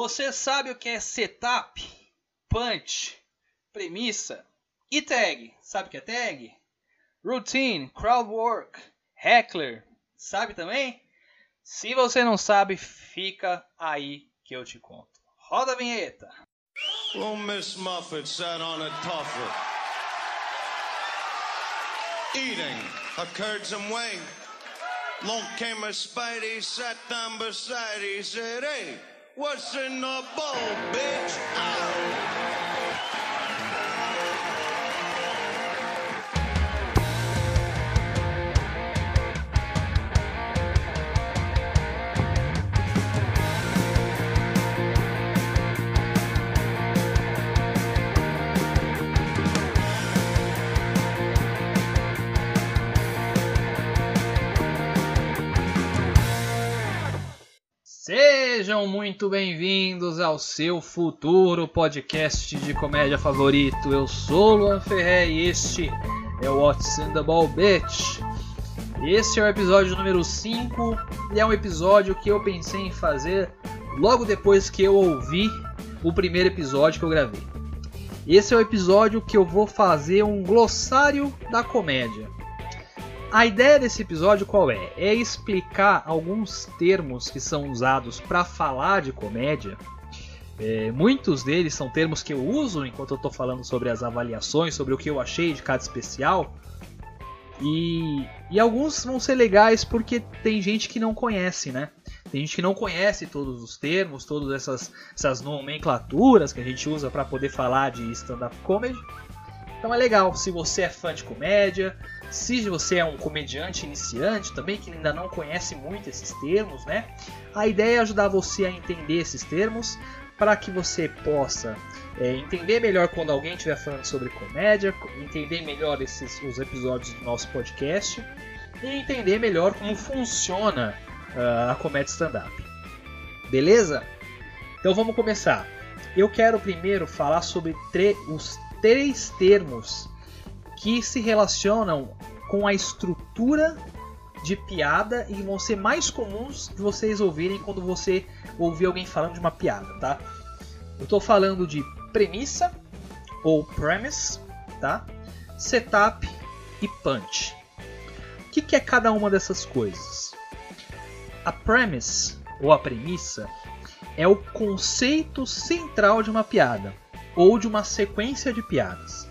Você sabe o que é setup, punch, premissa e tag? Sabe o que é tag? Routine, crowd work, heckler. Sabe também? Se você não sabe, fica aí que eu te conto. Roda a vinheta. Well, Miss Muffet sat on a tuffet, eating curds and whey. Long came a Spidey, sat down beside, he said, Hey, what's in the bowl, bitch? Ow! Sejam muito bem-vindos ao seu futuro podcast de comédia favorito. Eu sou Luan Ferré e este é o What's in the Ball Bitch. Esse é o episódio número 5 e é um episódio que eu pensei em fazer logo depois que eu ouvi o primeiro episódio que eu gravei. Esse é o episódio que eu vou fazer um glossário da comédia. A ideia desse episódio qual é? É explicar alguns termos que são usados para falar de comédia. É, muitos deles são termos que eu uso enquanto eu estou falando sobre as avaliações, sobre o que eu achei de cada especial. E, e alguns vão ser legais porque tem gente que não conhece, né? Tem gente que não conhece todos os termos, todas essas, essas nomenclaturas que a gente usa para poder falar de stand-up comedy. Então é legal se você é fã de comédia, se você é um comediante iniciante também que ainda não conhece muito esses termos, né? A ideia é ajudar você a entender esses termos para que você possa é, entender melhor quando alguém estiver falando sobre comédia, entender melhor esses os episódios do nosso podcast e entender melhor como funciona uh, a comédia stand-up. Beleza? Então vamos começar. Eu quero primeiro falar sobre os três termos que se relacionam com a estrutura de piada e vão ser mais comuns de vocês ouvirem quando você ouvir alguém falando de uma piada, tá? Eu estou falando de premissa ou premise, tá? Setup e punch. O que, que é cada uma dessas coisas? A premise ou a premissa é o conceito central de uma piada ou de uma sequência de piadas.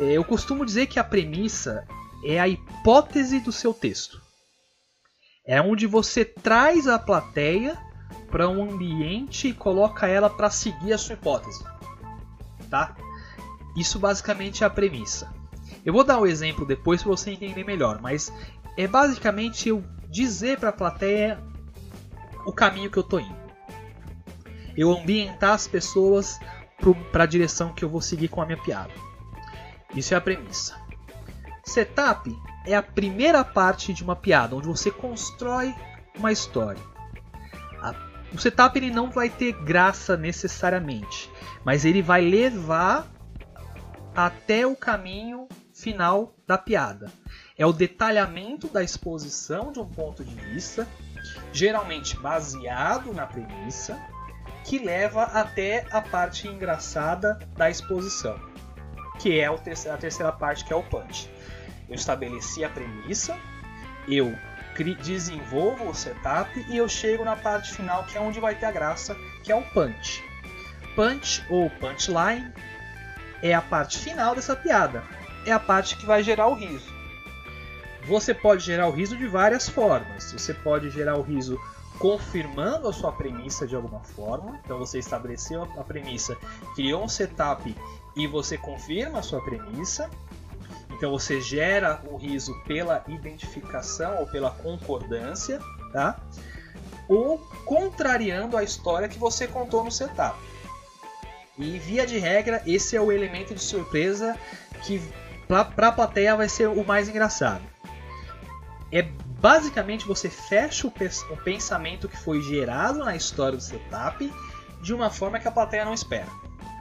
Eu costumo dizer que a premissa é a hipótese do seu texto. É onde você traz a plateia para um ambiente e coloca ela para seguir a sua hipótese. Tá? Isso basicamente é a premissa. Eu vou dar um exemplo depois para você entender melhor, mas é basicamente eu dizer para a plateia o caminho que eu estou indo. Eu ambientar as pessoas para a direção que eu vou seguir com a minha piada. Isso é a premissa. Setup é a primeira parte de uma piada, onde você constrói uma história. O setup ele não vai ter graça necessariamente, mas ele vai levar até o caminho final da piada. É o detalhamento da exposição de um ponto de vista, geralmente baseado na premissa, que leva até a parte engraçada da exposição que é a terceira parte, que é o punch. Eu estabeleci a premissa, eu desenvolvo o setup e eu chego na parte final, que é onde vai ter a graça, que é o punch. Punch ou punchline é a parte final dessa piada. É a parte que vai gerar o riso. Você pode gerar o riso de várias formas. Você pode gerar o riso confirmando a sua premissa de alguma forma. Então você estabeleceu a premissa, criou um setup e você confirma a sua premissa. Então você gera o riso pela identificação ou pela concordância, tá? Ou contrariando a história que você contou no setup. E via de regra, esse é o elemento de surpresa que para a plateia vai ser o mais engraçado. É basicamente você fecha o pensamento que foi gerado na história do setup de uma forma que a plateia não espera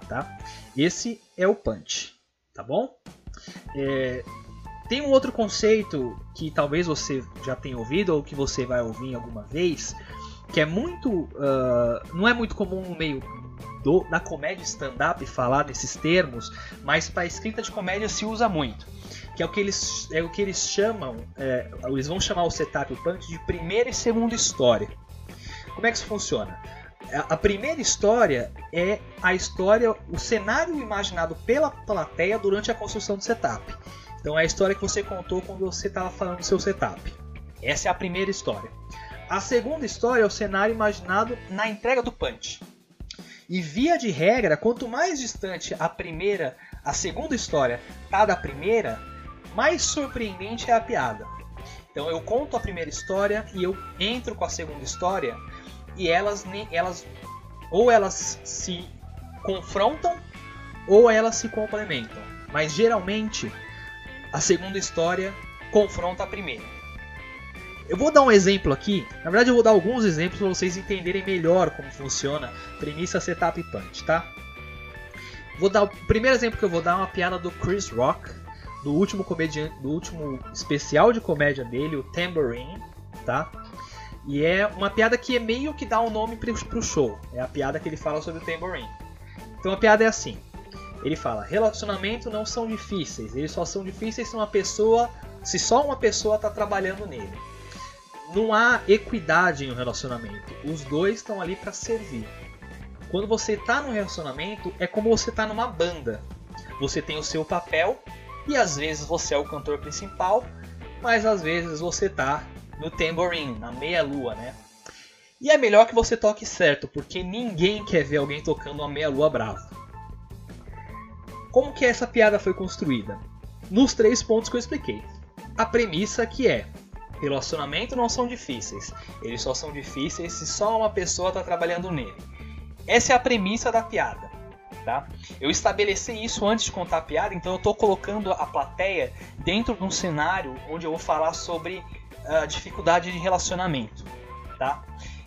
tá? Esse é o punch, tá bom? É, tem um outro conceito que talvez você já tenha ouvido ou que você vai ouvir alguma vez, que é muito. Uh, não é muito comum no meio do, da comédia stand-up falar desses termos, mas para escrita de comédia se usa muito. Que é o que eles, é o que eles chamam, é, eles vão chamar o setup e o punch de primeira e segunda história. Como é que isso funciona? A primeira história é a história, o cenário imaginado pela plateia durante a construção do setup. Então é a história que você contou quando você estava falando do seu setup. Essa é a primeira história. A segunda história é o cenário imaginado na entrega do punch. E via de regra, quanto mais distante a primeira, a segunda história tá da primeira, mais surpreendente é a piada. Então eu conto a primeira história e eu entro com a segunda história e elas, elas ou elas se confrontam ou elas se complementam. Mas geralmente a segunda história confronta a primeira. Eu vou dar um exemplo aqui, na verdade eu vou dar alguns exemplos para vocês entenderem melhor como funciona premissa, setup e punch, tá? Vou dar o primeiro exemplo que eu vou dar é uma piada do Chris Rock, do último comediante, do último especial de comédia dele, o Tambourine, tá? E é uma piada que é meio que dá um nome pro, show. É a piada que ele fala sobre o Tambourine. Então a piada é assim: ele fala, relacionamentos não são difíceis, eles só são difíceis se uma pessoa, se só uma pessoa está trabalhando nele. Não há equidade em um relacionamento. Os dois estão ali para servir. Quando você está num relacionamento, é como você está numa banda. Você tem o seu papel e às vezes você é o cantor principal, mas às vezes você está no tamborim, na meia lua, né? E é melhor que você toque certo, porque ninguém quer ver alguém tocando uma meia lua brava. Como que essa piada foi construída? Nos três pontos que eu expliquei. A premissa que é relacionamentos não são difíceis, eles só são difíceis se só uma pessoa está trabalhando nele. Essa é a premissa da piada. Tá? Eu estabeleci isso antes de contar a piada, então eu estou colocando a plateia dentro de um cenário onde eu vou falar sobre a uh, dificuldade de relacionamento. Tá?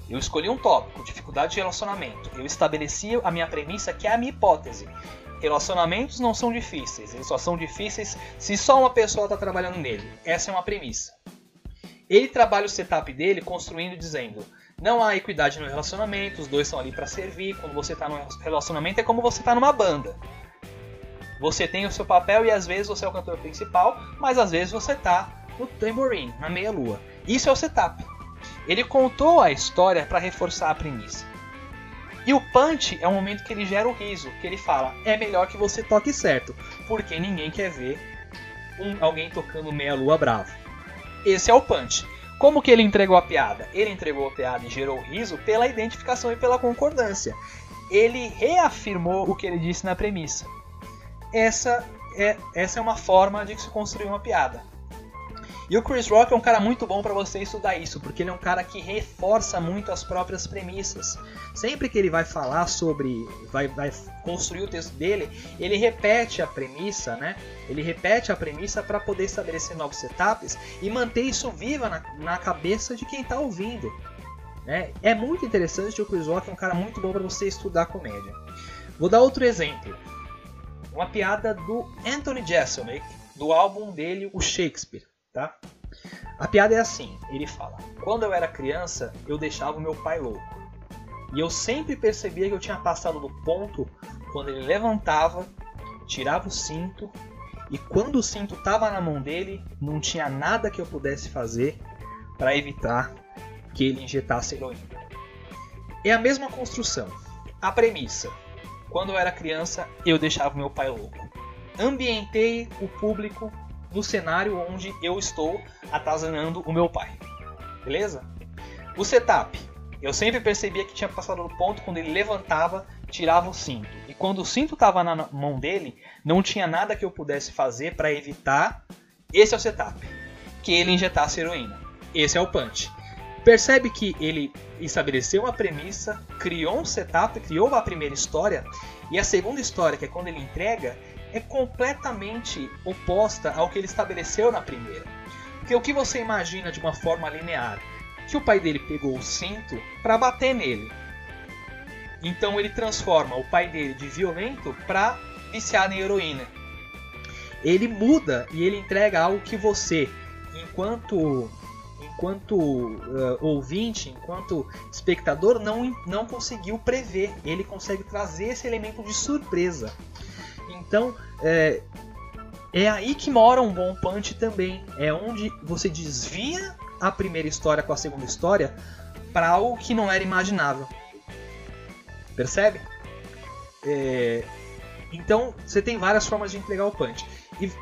Eu escolhi um tópico, dificuldade de relacionamento. Eu estabeleci a minha premissa, que é a minha hipótese. Relacionamentos não são difíceis, eles só são difíceis se só uma pessoa está trabalhando nele. Essa é uma premissa. Ele trabalha o setup dele construindo dizendo: não há equidade no relacionamento, os dois estão ali para servir. Quando você está num relacionamento é como você está numa banda. Você tem o seu papel e às vezes você é o cantor principal, mas às vezes você está no tamborim, na meia lua. Isso é o setup. Ele contou a história para reforçar a premissa. E o punch é o momento que ele gera o riso, que ele fala: é melhor que você toque certo, porque ninguém quer ver um, alguém tocando meia lua bravo. Esse é o punch. Como que ele entregou a piada? Ele entregou a piada e gerou riso pela identificação e pela concordância. Ele reafirmou o que ele disse na premissa. Essa é, essa é uma forma de se construir uma piada. E o Chris Rock é um cara muito bom para você estudar isso, porque ele é um cara que reforça muito as próprias premissas. Sempre que ele vai falar sobre, vai, vai construir o texto dele, ele repete a premissa, né? Ele repete a premissa para poder estabelecer novos setups e manter isso viva na, na cabeça de quem está ouvindo. Né? É muito interessante o Chris Rock é um cara muito bom para você estudar comédia. Vou dar outro exemplo. Uma piada do Anthony Jeselnik, do álbum dele, o Shakespeare tá? A piada é assim, ele fala: "Quando eu era criança, eu deixava o meu pai louco. E eu sempre percebia que eu tinha passado do ponto quando ele levantava, tirava o cinto, e quando o cinto estava na mão dele, não tinha nada que eu pudesse fazer para evitar que ele injetasse heroína. É a mesma construção. A premissa: quando eu era criança, eu deixava meu pai louco. Ambientei o público no cenário onde eu estou atazanando o meu pai. Beleza? O setup. Eu sempre percebia que tinha passado no ponto quando ele levantava, tirava o cinto. E quando o cinto estava na mão dele, não tinha nada que eu pudesse fazer para evitar. Esse é o setup. Que ele injetasse heroína. Esse é o punch. Percebe que ele estabeleceu uma premissa, criou um setup, criou a primeira história, e a segunda história, que é quando ele entrega, é completamente oposta ao que ele estabeleceu na primeira. Porque o que você imagina de uma forma linear? Que o pai dele pegou o cinto para bater nele. Então ele transforma o pai dele de violento para viciado em heroína. Ele muda e ele entrega algo que você, enquanto enquanto uh, ouvinte, enquanto espectador, não, não conseguiu prever. Ele consegue trazer esse elemento de surpresa. Então, é, é aí que mora um bom punch também. É onde você desvia a primeira história com a segunda história para algo que não era imaginável. Percebe? É, então você tem várias formas de entregar o punch. E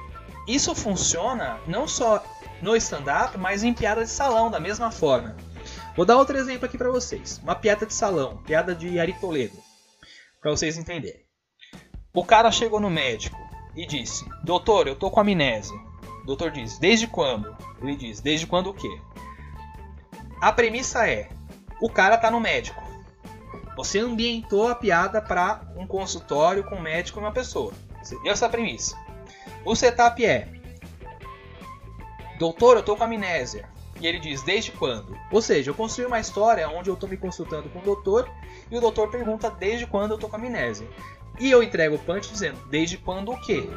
isso funciona não só no stand-up, mas em piada de salão, da mesma forma. Vou dar outro exemplo aqui para vocês. Uma piada de salão, piada de Ari Toledo, para vocês entenderem. O cara chegou no médico e disse: Doutor, eu tô com amnésia. O doutor diz: Desde quando? Ele diz: Desde quando o quê? A premissa é: o cara tá no médico. Você ambientou a piada para um consultório com um médico e uma pessoa. Você deu essa premissa. O setup é: Doutor, eu tô com amnésia. E ele diz: Desde quando? Ou seja, eu construí uma história onde eu tô me consultando com o doutor e o doutor pergunta desde quando eu tô com amnésia. E eu entrego o punch dizendo: Desde quando o quê?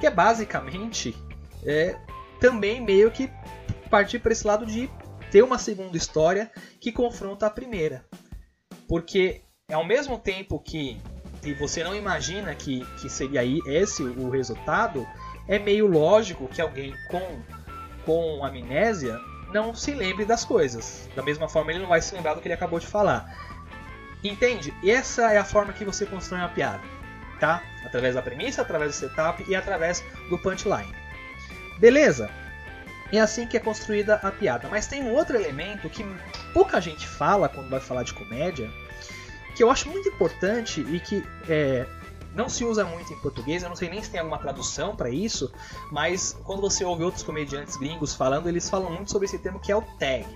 Que é basicamente é, também meio que partir para esse lado de ter uma segunda história que confronta a primeira. Porque ao mesmo tempo que, que você não imagina que, que seria aí esse o resultado, é meio lógico que alguém com, com amnésia não se lembre das coisas. Da mesma forma, ele não vai se lembrar do que ele acabou de falar. Entende? Essa é a forma que você constrói uma piada, tá? Através da premissa, através do setup e através do punchline. Beleza? É assim que é construída a piada. Mas tem um outro elemento que pouca gente fala quando vai falar de comédia, que eu acho muito importante e que é, não se usa muito em português. Eu não sei nem se tem alguma tradução para isso, mas quando você ouve outros comediantes gringos falando, eles falam muito sobre esse termo que é o tag.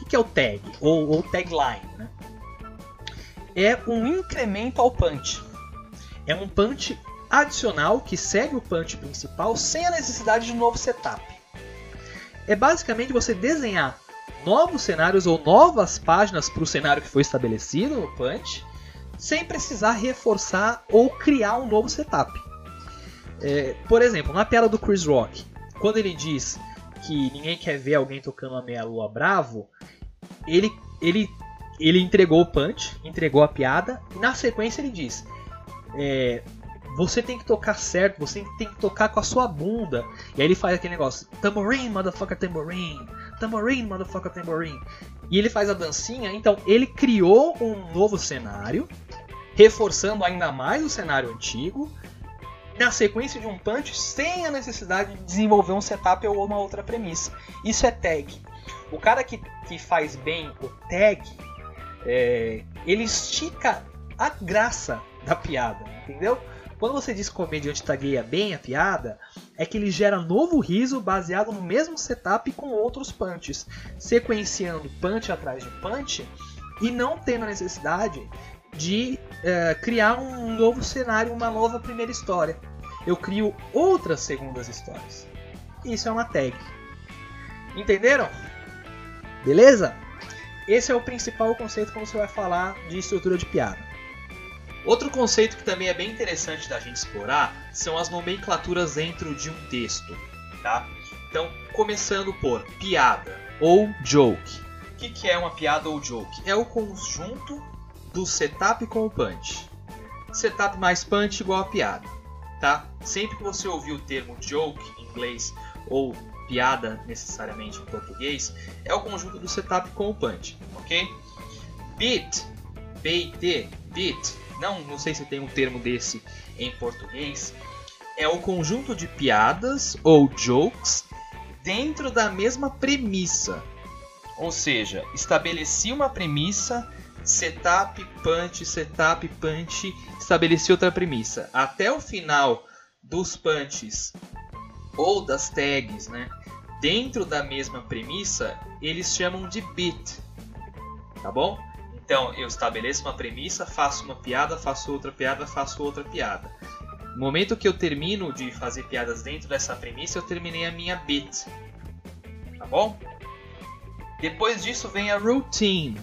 O que é o tag? Ou, ou tagline, né? É um incremento ao punch. É um punch adicional que segue o punch principal sem a necessidade de um novo setup é basicamente você desenhar novos cenários ou novas páginas para o cenário que foi estabelecido no Punch, sem precisar reforçar ou criar um novo setup. É, por exemplo, na piada do Chris Rock, quando ele diz que ninguém quer ver alguém tocando a meia-lua bravo, ele, ele, ele entregou o punch, entregou a piada, e na sequência ele diz: é, você tem que tocar certo, você tem que tocar com a sua bunda. E aí ele faz aquele negócio, tambourine, motherfucker tambourine, tambourine, motherfucker tambourine. E ele faz a dancinha, então ele criou um novo cenário, reforçando ainda mais o cenário antigo, na sequência de um punch, sem a necessidade de desenvolver um setup ou uma outra premissa. Isso é tag. O cara que, que faz bem o tag, é, ele estica a graça da piada, entendeu? Quando você diz que o comediante tagueia bem a piada, é que ele gera novo riso baseado no mesmo setup com outros punches, sequenciando punch atrás de punch e não tendo a necessidade de é, criar um novo cenário, uma nova primeira história. Eu crio outras segundas histórias. Isso é uma tag. Entenderam? Beleza? Esse é o principal conceito quando você vai falar de estrutura de piada. Outro conceito que também é bem interessante da gente explorar são as nomenclaturas dentro de um texto, tá? Então, começando por piada ou joke. O que, que é uma piada ou joke? É o conjunto do setup com o punch. Setup mais punch igual a piada, tá? Sempre que você ouvir o termo joke em inglês ou piada necessariamente em português, é o conjunto do setup com o punch, ok? BT, bit, não, não sei se tem um termo desse em português, é o conjunto de piadas ou jokes dentro da mesma premissa. Ou seja, estabeleci uma premissa, setup, punch, setup, punch, estabeleci outra premissa. Até o final dos punches ou das tags, né? Dentro da mesma premissa, eles chamam de bit. Tá bom? Então, eu estabeleço uma premissa, faço uma piada, faço outra piada, faço outra piada. No momento que eu termino de fazer piadas dentro dessa premissa, eu terminei a minha bit. Tá bom? Depois disso vem a routine.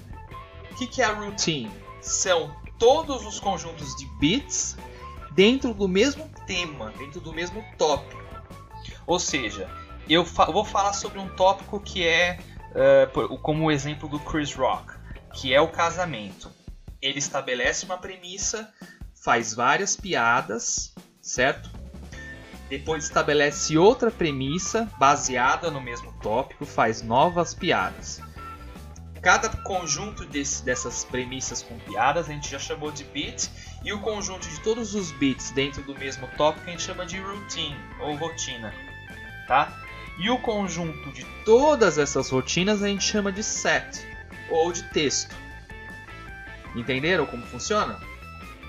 O que, que é a routine? São todos os conjuntos de bits dentro do mesmo tema, dentro do mesmo tópico. Ou seja, eu, fa vou falar sobre um tópico que é uh, como o exemplo do Chris Rock, que é o casamento. Ele estabelece uma premissa, faz várias piadas, certo? Depois estabelece outra premissa baseada no mesmo tópico, faz novas piadas. Cada conjunto desse, dessas premissas com piadas a gente já chamou de beat, e o conjunto de todos os beats dentro do mesmo tópico a gente chama de routine ou rotina, tá? E o conjunto de todas essas rotinas a gente chama de set ou de texto. Entenderam como funciona?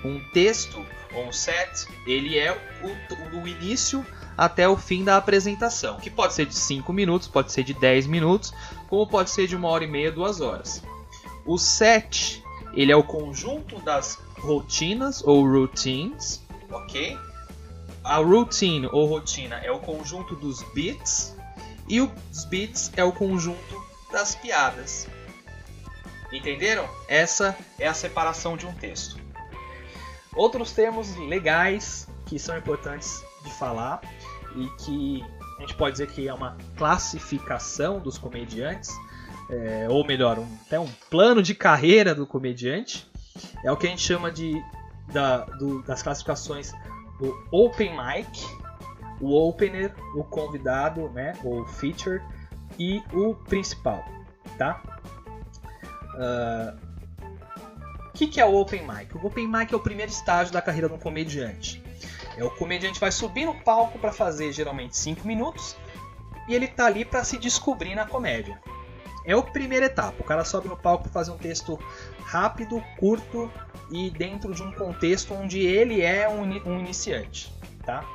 Um texto ou um set, ele é o, do início até o fim da apresentação, que pode ser de 5 minutos, pode ser de 10 minutos, como pode ser de uma hora e meia, duas horas. O set, ele é o conjunto das rotinas ou routines, ok? A routine ou rotina é o conjunto dos beats e os beats é o conjunto das piadas. Entenderam? Essa é a separação de um texto. Outros termos legais que são importantes de falar e que a gente pode dizer que é uma classificação dos comediantes, é, ou melhor, um, até um plano de carreira do comediante, é o que a gente chama de da, do, das classificações do open mic, o opener, o convidado, né, o feature e o principal, tá? Uh, o que, que é o Open Mic? O Open Mic é o primeiro estágio da carreira de um comediante. É o comediante vai subir no palco para fazer geralmente 5 minutos e ele tá ali para se descobrir na comédia. É a primeira etapa. O cara sobe no palco para fazer um texto rápido, curto e dentro de um contexto onde ele é um, iniciante, tá?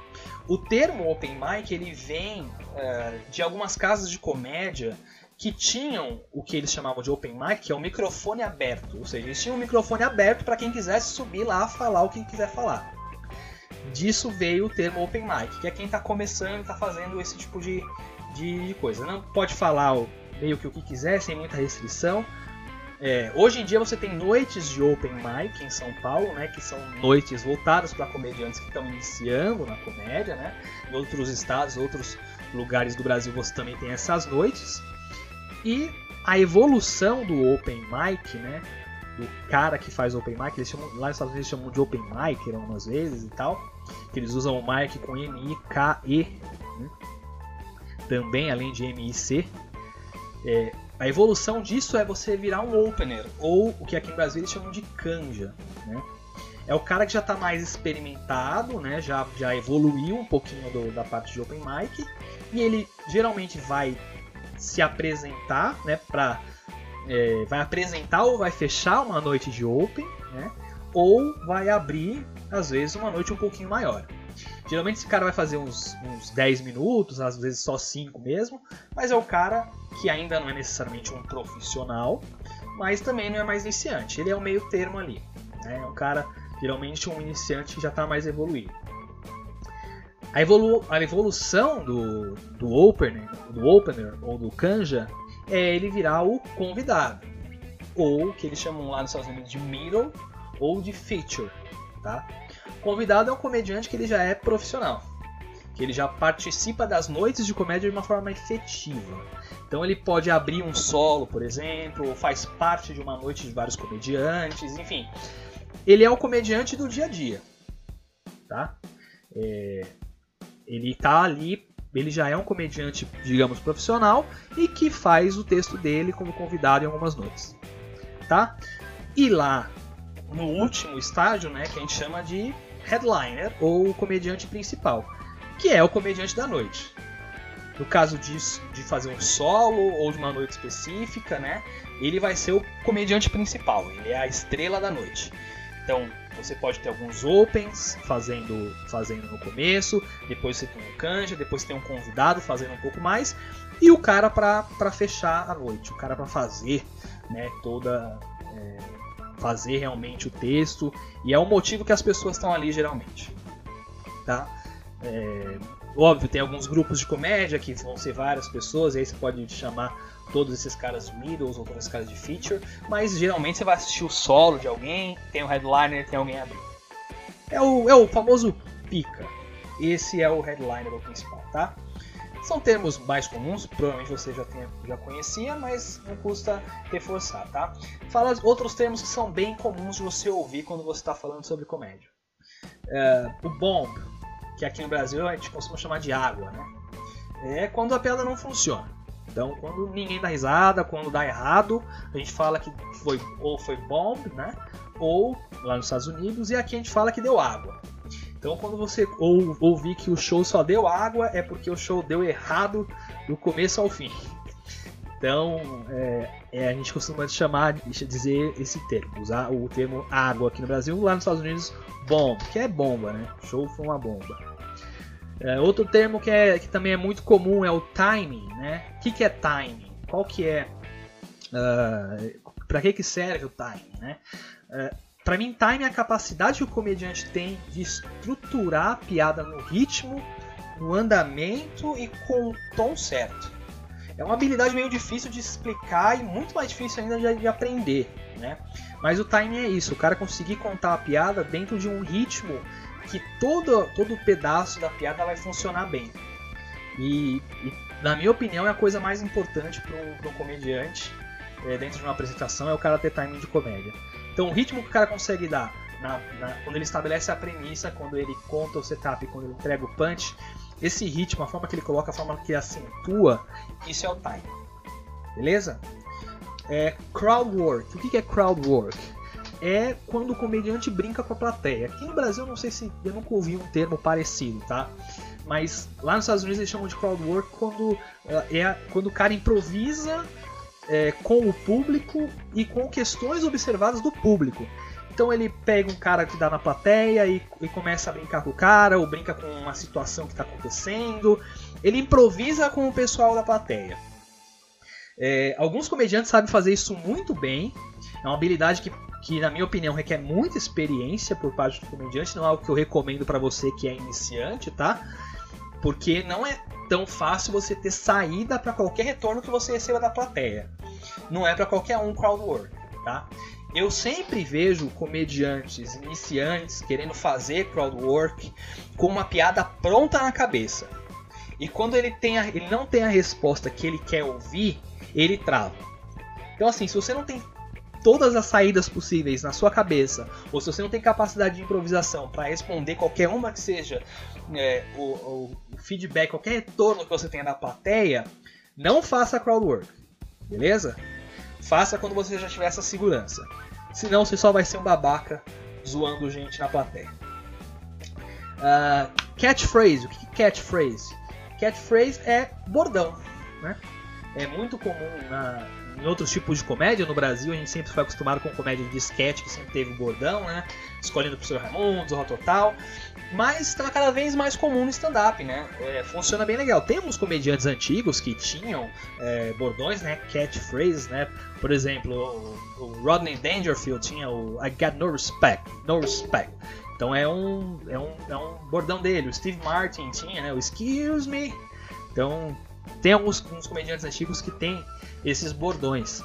O termo open mic ele vem uh, de algumas casas de comédia que tinham o que eles chamavam de open mic, que é o microfone aberto. Ou seja, eles tinham um microfone aberto para quem quisesse subir lá falar o que quiser falar. Disso veio o termo open mic, que é quem está começando, está fazendo esse tipo de, de, de, coisa. Não pode falar meio que o que quiser, sem muita restrição. É, hoje em dia você tem noites de open mic em São Paulo, né, que são noites voltadas para comediantes que estão iniciando na comédia, né. Em outros estados, outros lugares do Brasil você também tem essas noites. E a evolução do Open Mic, né? Do cara que faz Open Mic, eles chamam, lá nos Estados Unidos chamam de Open Mic algumas vezes e tal. Que eles usam o mic com M-I-K-E. Né? Também, além de M-I-C. É, a evolução disso é você virar um opener, ou o que aqui no Brasil eles chamam de canja. Né? É o cara que já está mais experimentado, né? já, já evoluiu um pouquinho do, da parte de open mic, e ele geralmente vai se apresentar, né, para é, vai apresentar ou vai fechar uma noite de open, né, ou vai abrir às vezes uma noite um pouquinho maior. Geralmente esse cara vai fazer uns, uns 10 minutos, às vezes só 5 mesmo, mas é o cara que ainda não é necessariamente um profissional, mas também não é mais iniciante. Ele é o meio termo ali. Né? É um cara, geralmente um iniciante que já está mais evoluído. A, evolu a evolução do, do, opener, do opener ou do canja é ele virar o convidado. Ou que eles chamam lá nos Estados Unidos de middle ou de feature. Tá? Convidado é um comediante que ele já é profissional. Que ele já participa das noites de comédia de uma forma efetiva. Então ele pode abrir um solo, por exemplo, ou faz parte de uma noite de vários comediantes, enfim. Ele é o comediante do dia a dia. Tá? É, ele tá ali, ele já é um comediante, digamos, profissional e que faz o texto dele como convidado em algumas noites. Tá? E lá no último estágio, né, que a gente chama de headliner ou comediante principal, que é o comediante da noite. No caso disso, de fazer um solo ou de uma noite específica, né, ele vai ser o comediante principal, ele é a estrela da noite. Então, você pode ter alguns opens fazendo, fazendo no começo, depois você tem um canja, depois tem um convidado fazendo um pouco mais, e o cara para fechar a noite, o cara para fazer né, toda. É, fazer realmente o texto, e é o motivo que as pessoas estão ali geralmente. Tá? É, óbvio, tem alguns grupos de comédia que vão ser várias pessoas, e aí você pode chamar todos esses caras middles ou todos esses caras de feature, mas geralmente você vai assistir o solo de alguém, tem o headliner, tem alguém abrindo. É o, é o famoso pica. Esse é o headliner principal, tá? São termos mais comuns, provavelmente você já, tem, já conhecia, mas não custa reforçar, tá? Fala outros termos que são bem comuns de você ouvir quando você está falando sobre comédia. É, o bomb, que aqui no Brasil a gente costuma chamar de água, né? É quando a piada não funciona. Então, quando ninguém dá risada, quando dá errado, a gente fala que foi ou foi bomb, né? Ou lá nos Estados Unidos, e aqui a gente fala que deu água. Então, quando você ou, ouvir que o show só deu água, é porque o show deu errado do começo ao fim. Então, é, é, a gente costuma chamar, dizer esse termo, usar o termo água aqui no Brasil, lá nos Estados Unidos, bomb, que é bomba, né? O show foi uma bomba. É, outro termo que, é, que também é muito comum é o timing, né? O que, que é timing? Qual que é... Uh, ah, para que, que serve o timing, né? Uh, para mim, time é a capacidade que o comediante tem de estruturar a piada no ritmo, no andamento e com o tom certo. É uma habilidade meio difícil de explicar e muito mais difícil ainda de, de aprender, né? Mas o time é isso, o cara conseguir contar a piada dentro de um ritmo que todo, todo pedaço da piada vai funcionar bem. E, e na minha opinião, é a coisa mais importante para um comediante é, dentro de uma apresentação é o cara ter timing de comédia. Então o ritmo que o cara consegue dar na, na, quando ele estabelece a premissa, quando ele conta o setup, quando ele entrega o punch, esse ritmo, a forma que ele coloca, a forma que acentua, isso é o time. Beleza? É, crowd work. O que é crowd work? É quando o comediante brinca com a plateia. Aqui no Brasil, não sei se eu nunca ouvi um termo parecido, tá? Mas lá nos Estados Unidos eles chamam de crowd work quando, é, quando o cara improvisa é, com o público e com questões observadas do público. Então ele pega um cara que dá na plateia e, e, começa a brincar com o cara, ou brinca com uma situação que está acontecendo. Ele improvisa com o pessoal da plateia. É, alguns comediantes sabem fazer isso muito bem. É uma habilidade que, que, na minha opinião, requer muita experiência por parte do comediante. Não é algo que eu recomendo para você que é iniciante, tá? Porque não é tão fácil você ter saída para qualquer retorno que você receba da plateia. Não é para qualquer um crowd work, tá? Eu sempre vejo comediantes iniciantes querendo fazer crowd work com uma piada pronta na cabeça. E quando ele, tem a, ele não tem a resposta que ele quer ouvir, ele trava. Então assim, se você não tem todas as saídas possíveis na sua cabeça, ou se você não tem capacidade de improvisação para responder qualquer uma que seja é, o, o, feedback, qualquer retorno que você tenha da plateia, não faça crowd work, beleza? Faça quando você já tiver essa segurança. Senão você só vai ser um babaca zoando gente na plateia. Uh, catchphrase, o que é catchphrase? Catchphrase é bordão, né? É muito comum na, em outros tipos de comédia. No Brasil, a gente sempre foi acostumado com comédia de sketch, que sempre teve bordão, né? Escolhendo o professor Raimundo, Zorra Total. Mas está cada vez mais comum no stand-up, né? É, funciona bem legal. Tem uns comediantes antigos que tinham é, bordões, né? Catchphrases, né? Por exemplo, o, o, Rodney Dangerfield tinha o I got no respect, no respect. Então é um, é um, é um bordão dele. O Steve Martin tinha, né? O excuse me. Então tem alguns, alguns comediantes antigos que tem esses bordões.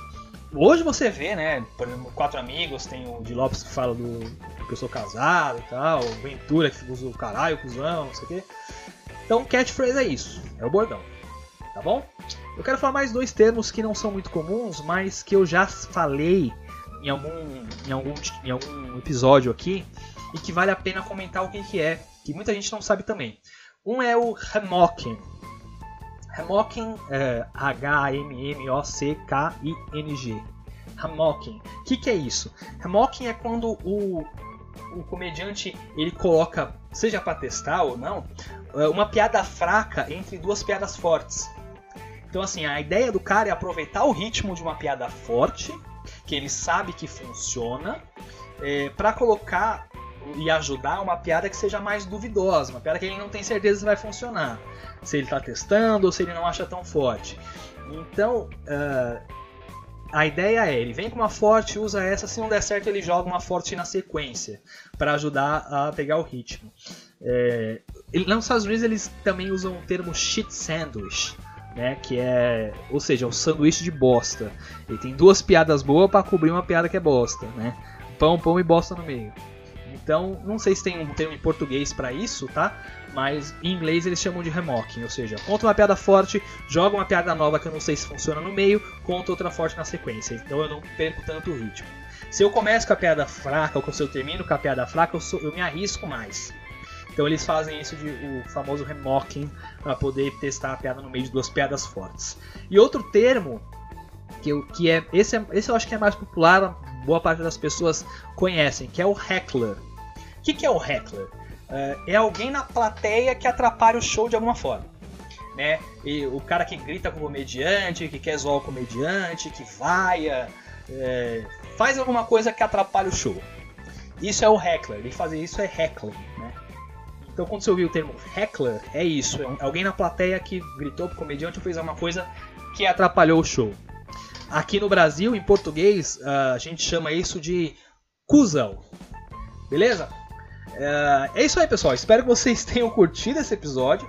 Hoje você vê, né? Por exemplo, Quatro Amigos, tem o de Lopes que fala do que eu sou casado e tal, o Ventura que usa o caralho, cuzão, não sei o quê. Então, catchphrase é isso, é o bordão, tá bom? Eu quero falar mais dois termos que não são muito comuns, mas que eu já falei em algum, em algum, em algum episódio aqui e que vale a pena comentar o que, que é, que muita gente não sabe também. Um é o Hammocking, Hammocking, é, H-A-M-M-O-C-K-I-N-G. Hammocking. O que, que é isso? Hammocking é quando o, o comediante ele coloca, seja para testar ou não, é, uma piada fraca entre duas piadas fortes. Então, assim, a ideia do cara é aproveitar o ritmo de uma piada forte, que ele sabe que funciona, é, para colocar e ajudar uma piada que seja mais duvidosa, uma piada que ele não tem certeza se vai funcionar, se ele está testando ou se ele não acha tão forte. Então, uh, a ideia é, ele vem com uma forte, usa essa, se não der certo ele joga uma forte na sequência, para ajudar a pegar o ritmo. É, ele, nos Estados Unidos eles também usam o termo shit sandwich, né, que é, ou seja, um sanduíche de bosta. Ele tem duas piadas boas para cobrir uma piada que é bosta, né? Pão, pão e bosta no meio. Então, não sei se tem um termo em português para isso, tá? Mas em inglês eles chamam de remocking, ou seja, conta uma piada forte, joga uma piada nova que eu não sei se funciona no meio, conta outra forte na sequência. Então eu não perco tanto o ritmo. Se eu começo com a piada fraca ou se eu termino com a piada fraca, eu, sou, eu me arrisco mais. Então eles fazem isso de o famoso remocking para poder testar a piada no meio de duas piadas fortes. E outro termo que, eu, que é esse, é, esse eu acho que é mais popular, boa parte das pessoas conhecem, que é o heckler. O que, que é o heckler? Uh, é alguém na plateia que atrapalha o show de alguma forma. Né? E o cara que grita com o comediante, que quer zoar o comediante, que vaia, é, faz alguma coisa que atrapalha o show. Isso é o heckler, e fazer isso é heckling. Né? Então, quando você ouvir o termo heckler, é isso: é alguém na plateia que gritou pro comediante ou fez alguma coisa que atrapalhou o show. Aqui no Brasil, em português, a gente chama isso de cuzão. Beleza? É isso aí, pessoal. Espero que vocês tenham curtido esse episódio.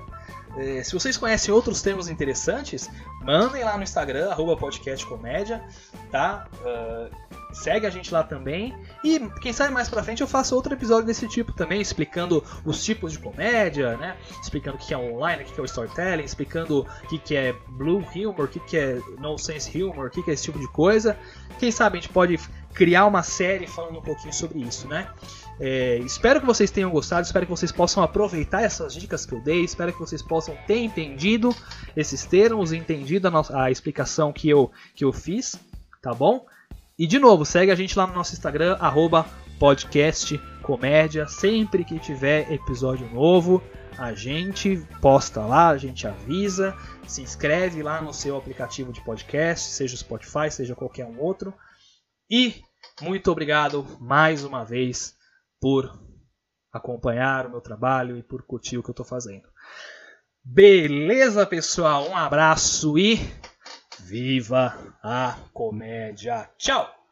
É, se vocês conhecem outros termos interessantes, mandem lá no Instagram, podcastcomédia, tá? Uh, segue a gente lá também. E quem sabe mais pra frente eu faço outro episódio desse tipo também, explicando os tipos de comédia, né? Explicando o que é online, o que é o storytelling, explicando o que é blue humor, o que é nonsense humor, o que é esse tipo de coisa. Quem sabe a gente pode criar uma série falando um pouquinho sobre isso, né? É, espero que vocês tenham gostado, espero que vocês possam aproveitar essas dicas que eu dei, espero que vocês possam ter entendido esses termos, entendido a, nossa, a explicação que eu, que eu fiz, tá bom? E de novo, segue a gente lá no nosso Instagram, arroba podcast comédia. Sempre que tiver episódio novo, a gente posta lá, a gente avisa. Se inscreve lá no seu aplicativo de podcast, seja o Spotify, seja qualquer um outro. E muito obrigado mais uma vez por acompanhar o meu trabalho e por curtir o que eu estou fazendo. Beleza, pessoal? Um abraço e Viva a comédia! Tchau!